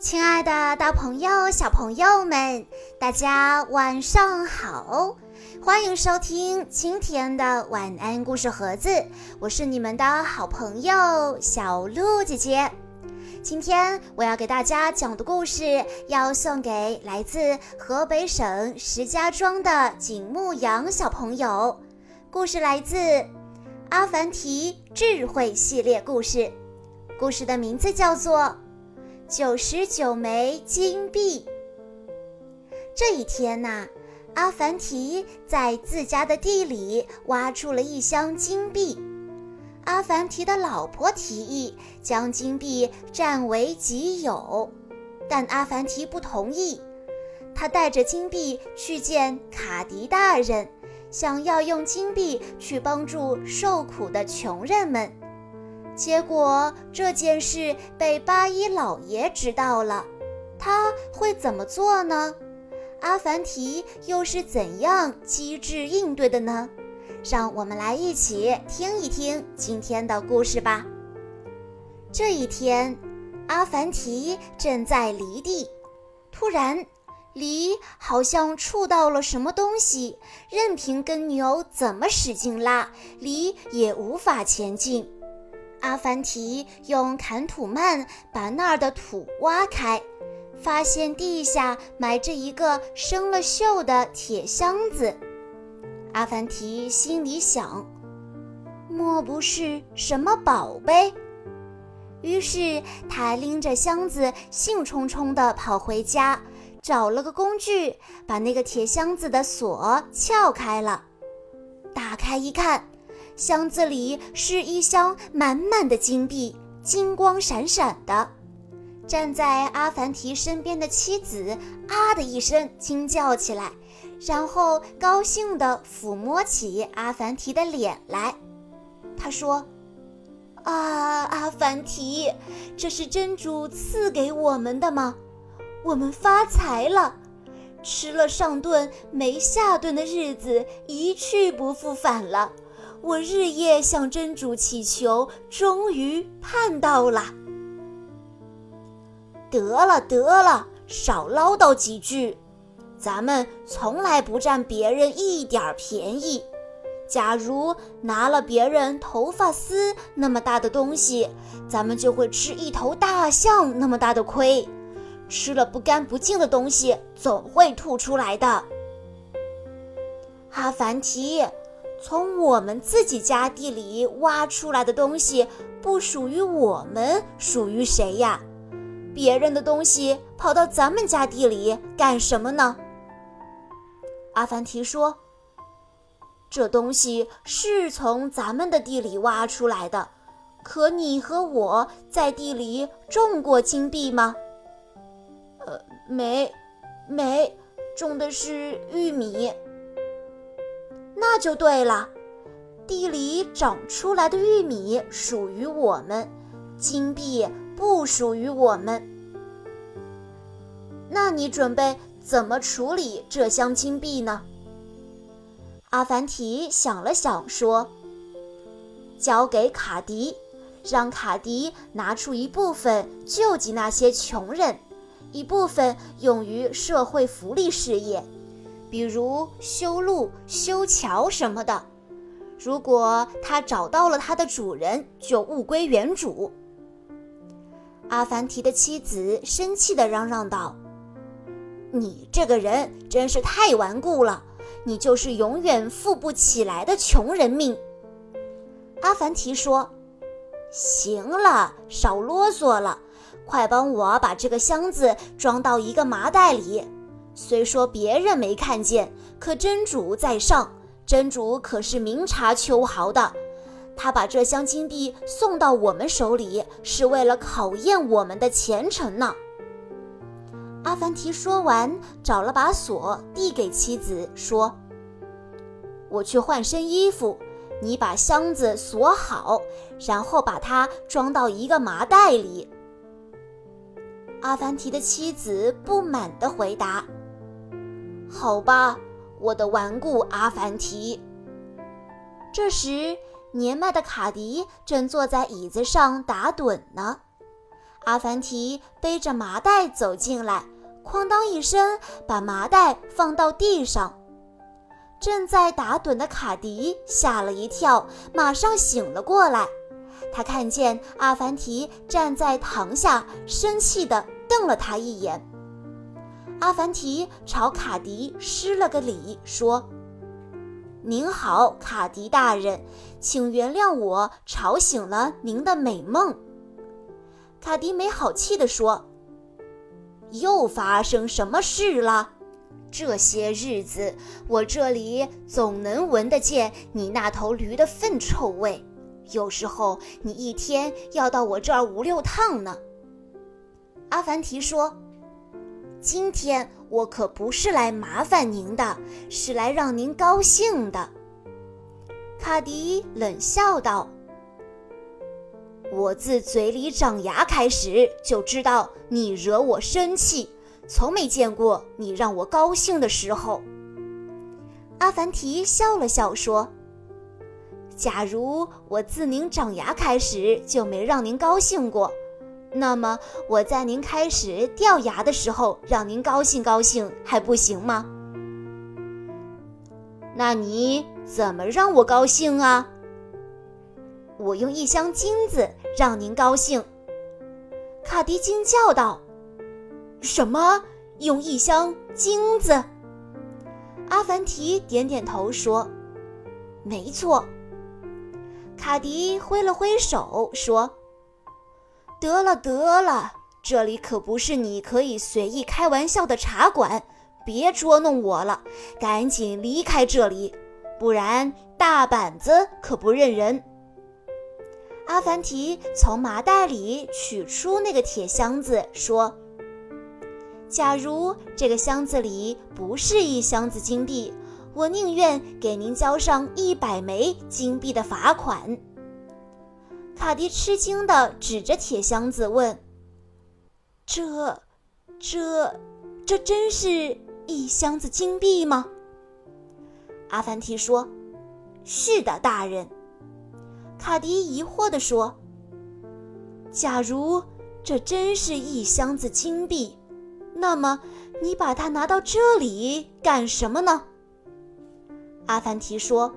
亲爱的，大朋友、小朋友们，大家晚上好！欢迎收听今天的晚安故事盒子，我是你们的好朋友小鹿姐姐。今天我要给大家讲的故事，要送给来自河北省石家庄的景牧阳小朋友。故事来自《阿凡提智慧系列故事》，故事的名字叫做。九十九枚金币。这一天呐，阿凡提在自家的地里挖出了一箱金币。阿凡提的老婆提议将金币占为己有，但阿凡提不同意。他带着金币去见卡迪大人，想要用金币去帮助受苦的穷人们。结果这件事被八一老爷知道了，他会怎么做呢？阿凡提又是怎样机智应对的呢？让我们来一起听一听今天的故事吧。这一天，阿凡提正在犁地，突然，犁好像触到了什么东西，任凭耕牛怎么使劲拉，犁也无法前进。阿凡提用坎土曼把那儿的土挖开，发现地下埋着一个生了锈的铁箱子。阿凡提心里想：莫不是什么宝贝？于是他拎着箱子，兴冲冲地跑回家，找了个工具，把那个铁箱子的锁撬开了。打开一看。箱子里是一箱满满的金币，金光闪闪的。站在阿凡提身边的妻子啊的一声惊叫起来，然后高兴地抚摸起阿凡提的脸来。他说：“啊，阿凡提，这是真主赐给我们的吗？我们发财了，吃了上顿没下顿的日子一去不复返了。”我日夜向真主祈求，终于盼到了。得了得了，少唠叨几句。咱们从来不占别人一点便宜。假如拿了别人头发丝那么大的东西，咱们就会吃一头大象那么大的亏。吃了不干不净的东西，总会吐出来的。阿凡提。从我们自己家地里挖出来的东西不属于我们，属于谁呀？别人的东西跑到咱们家地里干什么呢？阿凡提说：“这东西是从咱们的地里挖出来的，可你和我在地里种过金币吗？”“呃，没，没，种的是玉米。”那就对了，地里长出来的玉米属于我们，金币不属于我们。那你准备怎么处理这箱金币呢？阿凡提想了想说：“交给卡迪，让卡迪拿出一部分救济那些穷人，一部分用于社会福利事业。”比如修路、修桥什么的，如果他找到了他的主人，就物归原主。阿凡提的妻子生气地嚷嚷道：“你这个人真是太顽固了，你就是永远富不起来的穷人命。”阿凡提说：“行了，少啰嗦了，快帮我把这个箱子装到一个麻袋里。”虽说别人没看见，可真主在上，真主可是明察秋毫的。他把这箱金币送到我们手里，是为了考验我们的虔诚呢。阿凡提说完，找了把锁递给妻子，说：“我去换身衣服，你把箱子锁好，然后把它装到一个麻袋里。”阿凡提的妻子不满地回答。好吧，我的顽固阿凡提。这时，年迈的卡迪正坐在椅子上打盹呢。阿凡提背着麻袋走进来，哐当一声把麻袋放到地上。正在打盹的卡迪吓了一跳，马上醒了过来。他看见阿凡提站在堂下，生气地瞪了他一眼。阿凡提朝卡迪施了个礼，说：“您好，卡迪大人，请原谅我吵醒了您的美梦。”卡迪没好气地说：“又发生什么事了？这些日子我这里总能闻得见你那头驴的粪臭味。”有时候你一天要到我这儿五六趟呢。阿凡提说：“今天我可不是来麻烦您的，是来让您高兴的。”卡迪冷笑道：“我自嘴里长牙开始就知道你惹我生气，从没见过你让我高兴的时候。”阿凡提笑了笑说。假如我自您长牙开始就没让您高兴过，那么我在您开始掉牙的时候让您高兴高兴还不行吗？那你怎么让我高兴啊？我用一箱金子让您高兴。卡迪惊叫道：“什么？用一箱金子？”阿凡提点点头说：“没错。”卡迪挥了挥手说：“得了得了，这里可不是你可以随意开玩笑的茶馆，别捉弄我了，赶紧离开这里，不然大板子可不认人。”阿凡提从麻袋里取出那个铁箱子，说：“假如这个箱子里不是一箱子金币。”我宁愿给您交上一百枚金币的罚款。卡迪吃惊地指着铁箱子问：“这、这、这真是一箱子金币吗？”阿凡提说：“是的，大人。”卡迪疑惑地说：“假如这真是一箱子金币，那么你把它拿到这里干什么呢？”阿凡提说：“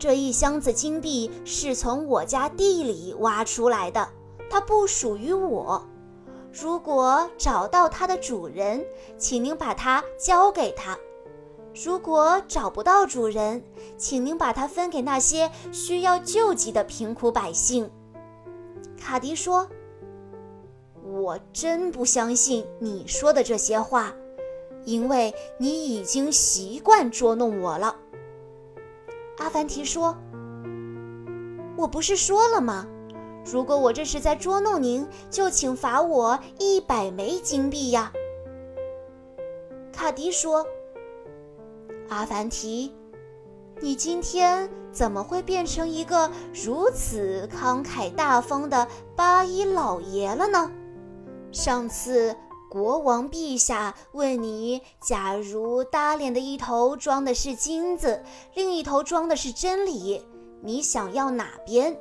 这一箱子金币是从我家地里挖出来的，它不属于我。如果找到它的主人，请您把它交给他；如果找不到主人，请您把它分给那些需要救济的贫苦百姓。”卡迪说：“我真不相信你说的这些话。”因为你已经习惯捉弄我了，阿凡提说：“我不是说了吗？如果我这是在捉弄您，就请罚我一百枚金币呀。”卡迪说：“阿凡提，你今天怎么会变成一个如此慷慨大方的八一老爷了呢？上次……”国王陛下问你：假如搭脸的一头装的是金子，另一头装的是真理，你想要哪边？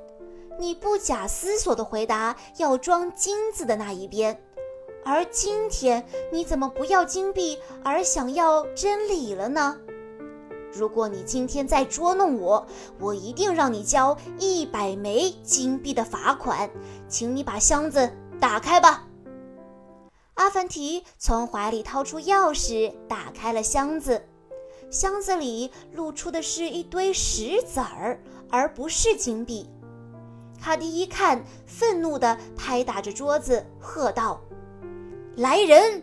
你不假思索地回答要装金子的那一边。而今天你怎么不要金币，而想要真理了呢？如果你今天再捉弄我，我一定让你交一百枚金币的罚款。请你把箱子打开吧。阿凡提从怀里掏出钥匙，打开了箱子。箱子里露出的是一堆石子儿，而不是金币。卡迪一看，愤怒地拍打着桌子，喝道：“来人！”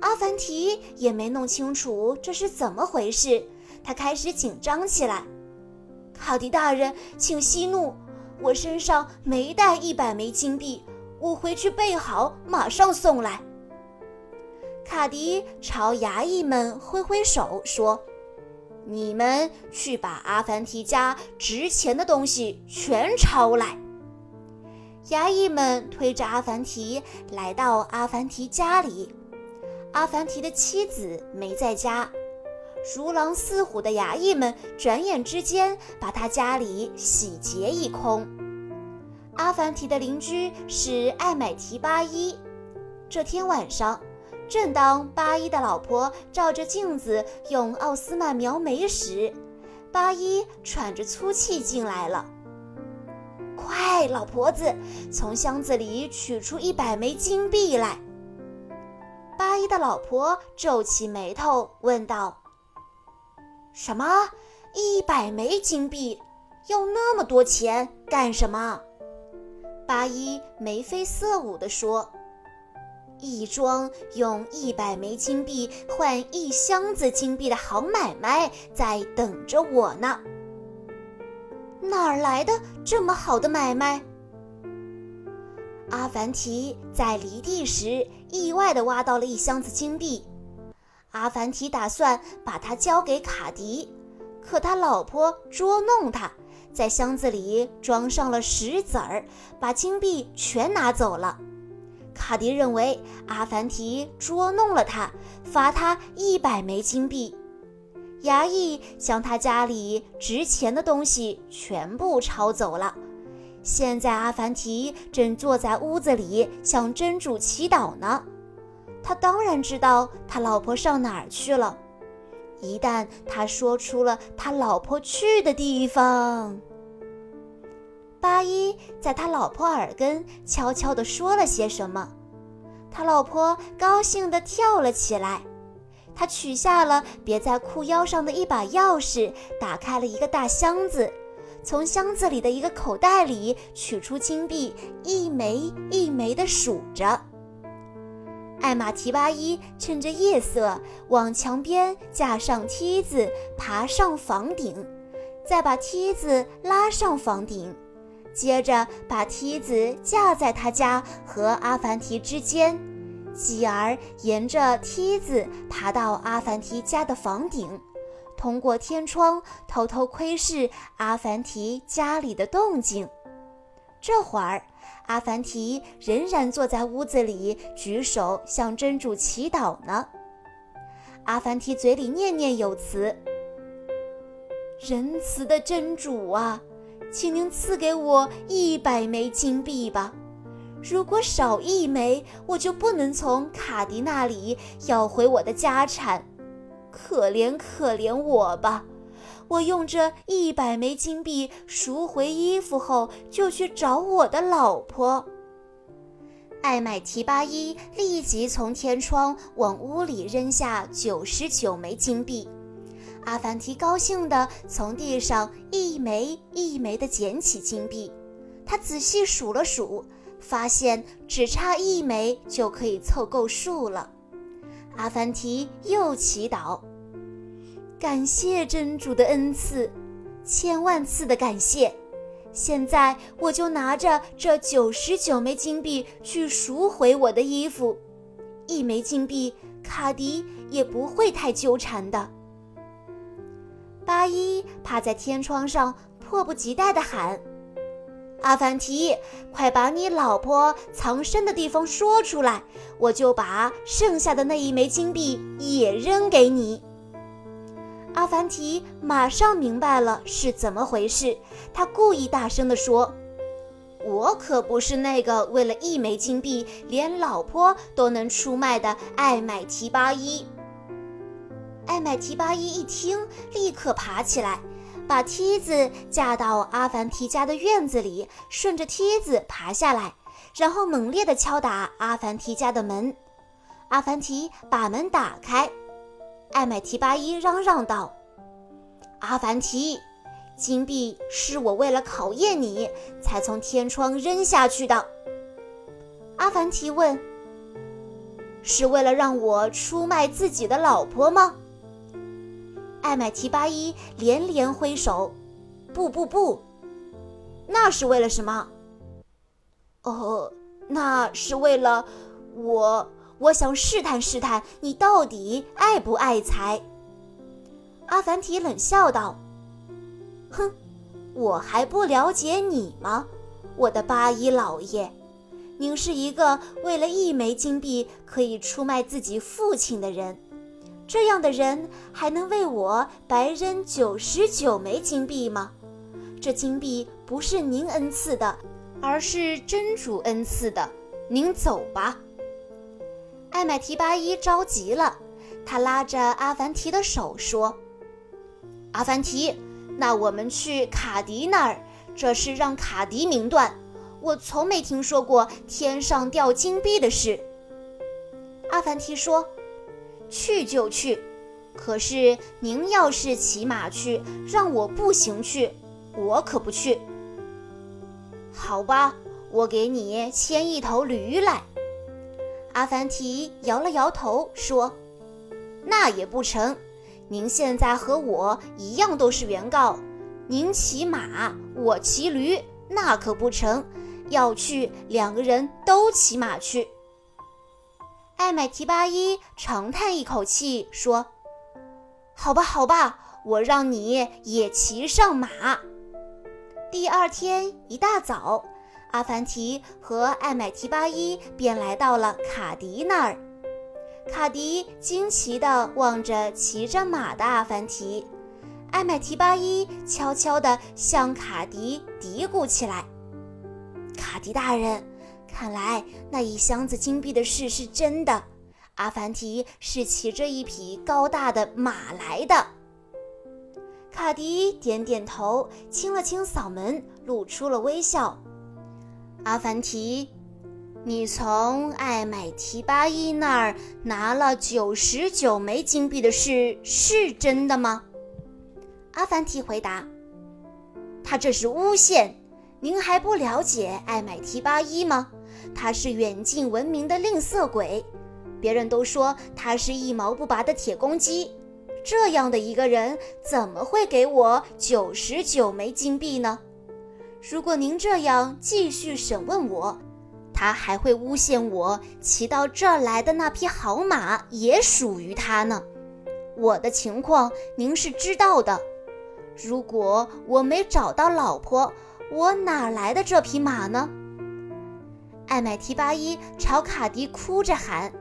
阿凡提也没弄清楚这是怎么回事，他开始紧张起来。卡迪大人，请息怒，我身上没带一百枚金币。我回去备好，马上送来。卡迪朝衙役们挥挥手说：“你们去把阿凡提家值钱的东西全抄来。”衙役们推着阿凡提来到阿凡提家里，阿凡提的妻子没在家，如狼似虎的衙役们转眼之间把他家里洗劫一空。阿凡提的邻居是艾买提八一。这天晚上，正当八一的老婆照着镜子用奥斯曼描眉时，八一喘着粗气进来了。快，老婆子，从箱子里取出一百枚金币来。八一的老婆皱起眉头问道：“什么？一百枚金币？要那么多钱干什么？”八一眉飞色舞地说：“一桩用一百枚金币换一箱子金币的好买卖在等着我呢。”哪儿来的这么好的买卖？阿凡提在犁地时意外地挖到了一箱子金币，阿凡提打算把它交给卡迪，可他老婆捉弄他，在箱子里装上了石子儿，把金币全拿走了。卡迪认为阿凡提捉弄了他，罚他一百枚金币。衙役将他家里值钱的东西全部抄走了。现在阿凡提正坐在屋子里向真主祈祷呢。他当然知道他老婆上哪儿去了。一旦他说出了他老婆去的地方，八一在他老婆耳根悄悄地说了些什么，他老婆高兴地跳了起来。他取下了别在裤腰上的一把钥匙，打开了一个大箱子，从箱子里的一个口袋里取出金币，一枚一枚地数着。艾玛提巴伊趁着夜色往墙边架上梯子，爬上房顶，再把梯子拉上房顶，接着把梯子架在他家和阿凡提之间。继而沿着梯子爬到阿凡提家的房顶，通过天窗偷偷窥视阿凡提家里的动静。这会儿，阿凡提仍然坐在屋子里，举手向真主祈祷呢。阿凡提嘴里念念有词：“仁慈的真主啊，请您赐给我一百枚金币吧。”如果少一枚，我就不能从卡迪那里要回我的家产。可怜可怜我吧！我用这一百枚金币赎回衣服后，就去找我的老婆。艾买提巴伊立即从天窗往屋里扔下九十九枚金币。阿凡提高兴地从地上一枚一枚地捡起金币，他仔细数了数。发现只差一枚就可以凑够数了，阿凡提又祈祷：“感谢真主的恩赐，千万次的感谢！现在我就拿着这九十九枚金币去赎回我的衣服，一枚金币，卡迪也不会太纠缠的。”八一趴在天窗上，迫不及待地喊。阿凡提，快把你老婆藏身的地方说出来，我就把剩下的那一枚金币也扔给你。阿凡提马上明白了是怎么回事，他故意大声地说：“我可不是那个为了一枚金币连老婆都能出卖的艾买提巴伊。”艾买提巴伊一听，立刻爬起来。把梯子架到阿凡提家的院子里，顺着梯子爬下来，然后猛烈地敲打阿凡提家的门。阿凡提把门打开，艾买提巴伊嚷嚷道：“阿凡提，金币是我为了考验你才从天窗扔下去的。”阿凡提问：“是为了让我出卖自己的老婆吗？”艾买提巴伊连连挥手：“不不不，那是为了什么？哦，那是为了我，我想试探试探你到底爱不爱财。”阿凡提冷笑道：“哼，我还不了解你吗，我的八一老爷？您是一个为了一枚金币可以出卖自己父亲的人。”这样的人还能为我白扔九十九枚金币吗？这金币不是您恩赐的，而是真主恩赐的。您走吧。艾买提巴伊着急了，他拉着阿凡提的手说：“阿凡提，那我们去卡迪那儿，这是让卡迪明断。我从没听说过天上掉金币的事。”阿凡提说：“去就去，可是您要是骑马去，让我步行去，我可不去。”好吧，我给你牵一头驴来。阿凡提摇了摇头说：“那也不成。您现在和我一样都是原告，您骑马，我骑驴，那可不成。要去，两个人都骑马去。”艾买提巴伊长叹一口气说：“好吧，好吧，我让你也骑上马。”第二天一大早。阿凡提和艾买提巴伊便来到了卡迪那儿。卡迪惊奇地望着骑着马的阿凡提，艾买提巴伊悄悄地向卡迪嘀咕起来：“卡迪大人，看来那一箱子金币的事是真的。阿凡提是骑着一匹高大的马来的。”卡迪点点头，清了清嗓门，露出了微笑。阿凡提，你从艾买提巴伊那儿拿了九十九枚金币的事是真的吗？阿凡提回答：“他这是诬陷。您还不了解艾买提巴伊吗？他是远近闻名的吝啬鬼，别人都说他是一毛不拔的铁公鸡。这样的一个人，怎么会给我九十九枚金币呢？”如果您这样继续审问我，他还会诬陷我骑到这儿来的那匹好马也属于他呢。我的情况您是知道的。如果我没找到老婆，我哪来的这匹马呢？艾买提巴伊朝卡迪哭着喊：“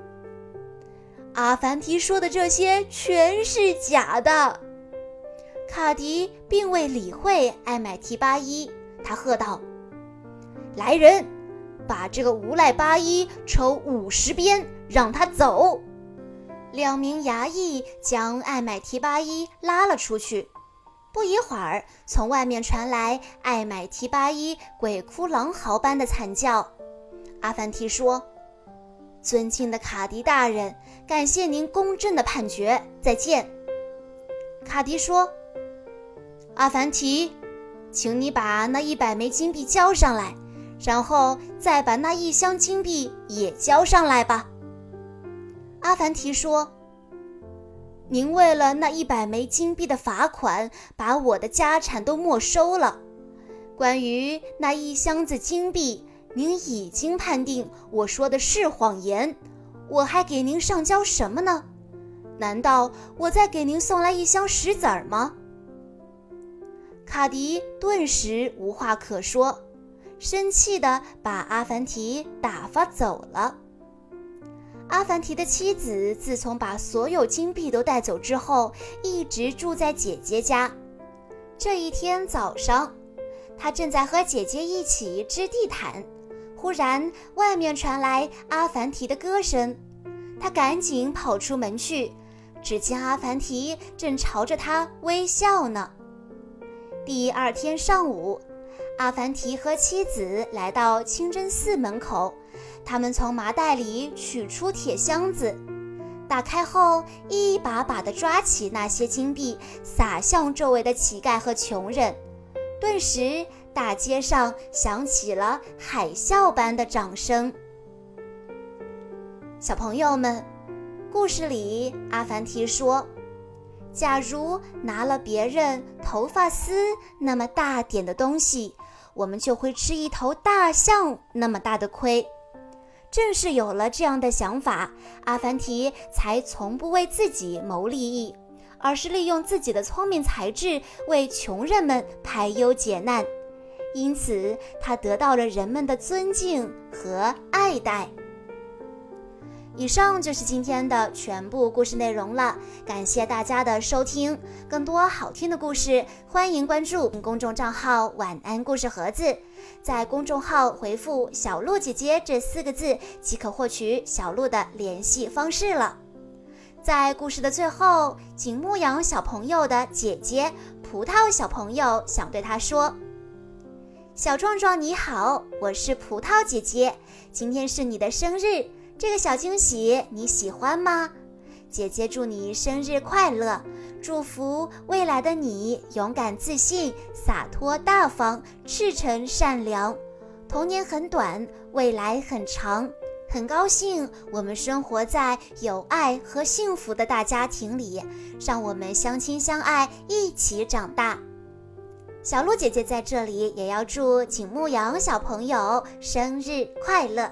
阿凡提说的这些全是假的。”卡迪并未理会艾买提巴伊。他喝道：“来人，把这个无赖八一抽五十鞭，让他走。”两名衙役将艾买提八一拉了出去。不一会儿，从外面传来艾买提八一鬼哭狼嚎般的惨叫。阿凡提说：“尊敬的卡迪大人，感谢您公正的判决，再见。”卡迪说：“阿凡提。”请你把那一百枚金币交上来，然后再把那一箱金币也交上来吧。阿凡提说：“您为了那一百枚金币的罚款，把我的家产都没收了。关于那一箱子金币，您已经判定我说的是谎言。我还给您上交什么呢？难道我再给您送来一箱石子儿吗？”卡迪顿时无话可说，生气地把阿凡提打发走了。阿凡提的妻子自从把所有金币都带走之后，一直住在姐姐家。这一天早上，他正在和姐姐一起织地毯，忽然外面传来阿凡提的歌声，他赶紧跑出门去，只见阿凡提正朝着他微笑呢。第二天上午，阿凡提和妻子来到清真寺门口。他们从麻袋里取出铁箱子，打开后，一把把地抓起那些金币，撒向周围的乞丐和穷人。顿时，大街上响起了海啸般的掌声。小朋友们，故事里阿凡提说。假如拿了别人头发丝那么大点的东西，我们就会吃一头大象那么大的亏。正是有了这样的想法，阿凡提才从不为自己谋利益，而是利用自己的聪明才智为穷人们排忧解难。因此，他得到了人们的尊敬和爱戴。以上就是今天的全部故事内容了，感谢大家的收听。更多好听的故事，欢迎关注公众账号“晚安故事盒子”。在公众号回复“小鹿姐姐”这四个字，即可获取小鹿的联系方式了。在故事的最后，景牧羊小朋友的姐姐葡萄小朋友想对他说：“小壮壮你好，我是葡萄姐姐，今天是你的生日。”这个小惊喜你喜欢吗？姐姐祝你生日快乐，祝福未来的你勇敢自信、洒脱大方、赤诚善良。童年很短，未来很长。很高兴我们生活在有爱和幸福的大家庭里，让我们相亲相爱，一起长大。小鹿姐姐在这里也要祝景牧羊小朋友生日快乐。